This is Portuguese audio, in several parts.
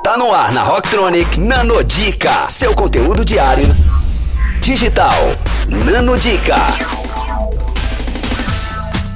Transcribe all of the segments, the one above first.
Tá no ar na Rocktronic Nanodica, seu conteúdo diário digital. Nanodica.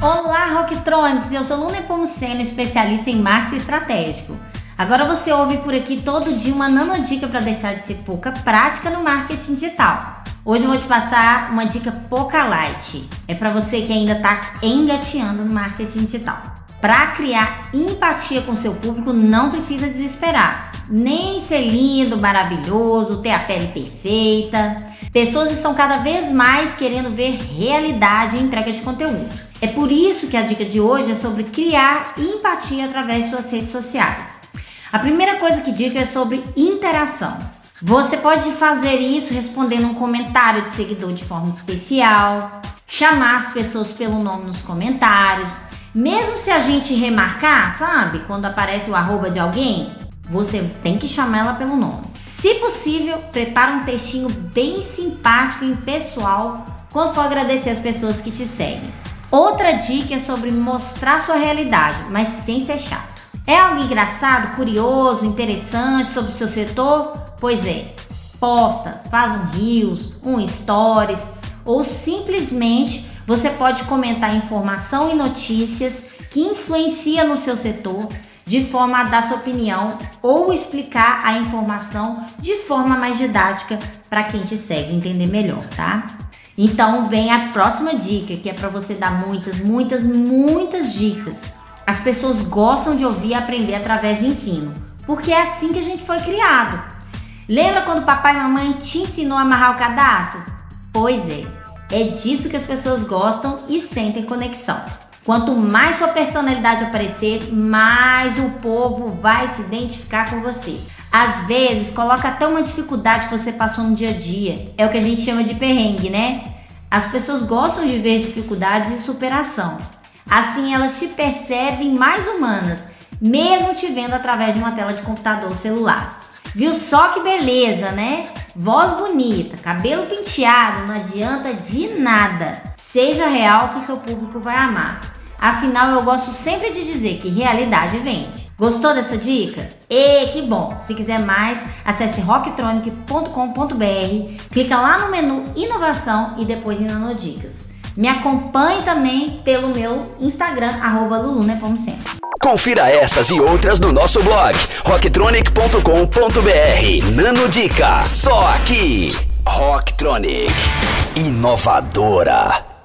Olá, Rocktronics! Eu sou Luna Pomuceno, especialista em marketing estratégico. Agora você ouve por aqui todo dia uma nanodica para deixar de ser pouca prática no marketing digital. Hoje eu vou te passar uma dica pouca light. É para você que ainda está engateando no marketing digital. Para criar empatia com seu público, não precisa desesperar. Nem ser lindo, maravilhoso, ter a pele perfeita. Pessoas estão cada vez mais querendo ver realidade e entrega de conteúdo. É por isso que a dica de hoje é sobre criar empatia através de suas redes sociais. A primeira coisa que digo é sobre interação. Você pode fazer isso respondendo um comentário de seguidor de forma especial, chamar as pessoas pelo nome nos comentários, mesmo se a gente remarcar, sabe? Quando aparece o arroba de alguém, você tem que chamar ela pelo nome. Se possível, prepara um textinho bem simpático e pessoal quando for agradecer as pessoas que te seguem. Outra dica é sobre mostrar sua realidade, mas sem ser chato. É algo engraçado, curioso, interessante sobre o seu setor? Pois é, posta, faz um reels, um stories ou simplesmente você pode comentar informação e notícias que influencia no seu setor de forma a dar sua opinião ou explicar a informação de forma mais didática para quem te segue entender melhor, tá? Então vem a próxima dica, que é para você dar muitas, muitas, muitas dicas as pessoas gostam de ouvir e aprender através de ensino, porque é assim que a gente foi criado. Lembra quando papai e mamãe te ensinou a amarrar o cadastro? Pois é, é disso que as pessoas gostam e sentem conexão. Quanto mais sua personalidade aparecer, mais o povo vai se identificar com você. Às vezes, coloca até uma dificuldade que você passou no dia a dia. É o que a gente chama de perrengue, né? As pessoas gostam de ver dificuldades e superação. Assim elas te percebem mais humanas, mesmo te vendo através de uma tela de computador ou celular. Viu só que beleza, né? Voz bonita, cabelo penteado, não adianta de nada. Seja real que o seu público vai amar. Afinal, eu gosto sempre de dizer que realidade vende. Gostou dessa dica? E que bom! Se quiser mais, acesse rocktronic.com.br, clica lá no menu Inovação e depois em Nanodicas. Me acompanhe também pelo meu Instagram, arroba Confira essas e outras no nosso blog rocktronic.com.br. Nano Dica, só aqui. Rocktronic, inovadora.